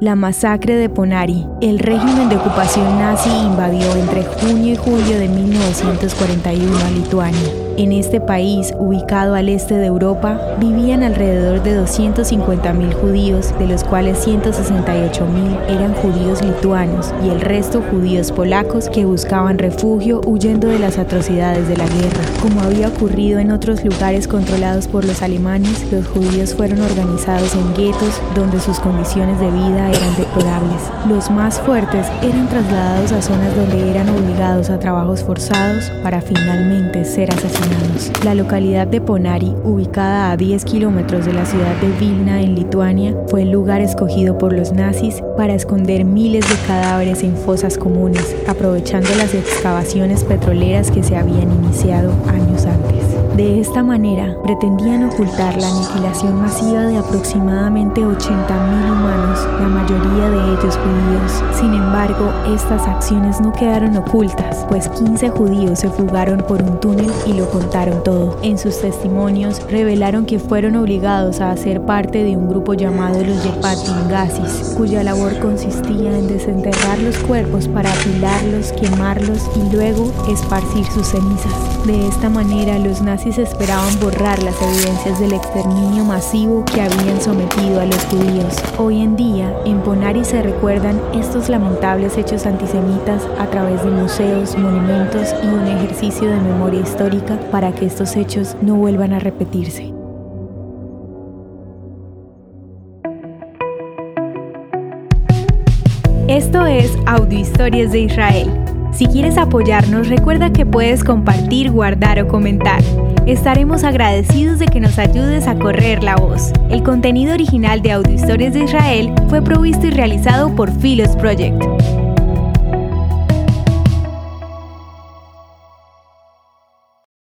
La masacre de Ponari. El régimen de ocupación nazi invadió entre junio y julio de 1941 a Lituania. En este país, ubicado al este de Europa, vivían alrededor de 250.000 judíos, de los cuales 168.000 eran judíos lituanos y el resto judíos polacos que buscaban refugio huyendo de las atrocidades de la guerra. Como había ocurrido en otros lugares controlados por los alemanes, los judíos fueron organizados en guetos donde sus condiciones de vida eran deplorables. Los más fuertes eran trasladados a zonas donde eran obligados a trabajos forzados para finalmente ser asesinados. La localidad de Ponari, ubicada a 10 kilómetros de la ciudad de Vilna en Lituania, fue el lugar escogido por los nazis para esconder miles de cadáveres en fosas comunes, aprovechando las excavaciones petroleras que se habían iniciado años antes. De esta manera, pretendían ocultar la aniquilación masiva de aproximadamente 80.000 humanos, la mayoría judíos. Sin embargo, estas acciones no quedaron ocultas, pues 15 judíos se fugaron por un túnel y lo contaron todo. En sus testimonios revelaron que fueron obligados a hacer parte de un grupo llamado los Yepatingazis, cuya labor consistía en desenterrar los cuerpos para apilarlos, quemarlos y luego esparcir sus cenizas. De esta manera, los nazis esperaban borrar las evidencias del exterminio masivo que habían sometido a los judíos. Hoy en día, en Ponari se recuerdan estos lamentables hechos antisemitas a través de museos, monumentos y un ejercicio de memoria histórica para que estos hechos no vuelvan a repetirse. Esto es Audio Historias de Israel. Si quieres apoyarnos, recuerda que puedes compartir, guardar o comentar. Estaremos agradecidos de que nos ayudes a correr la voz. El contenido original de Audio Historias de Israel fue provisto y realizado por Philos Project.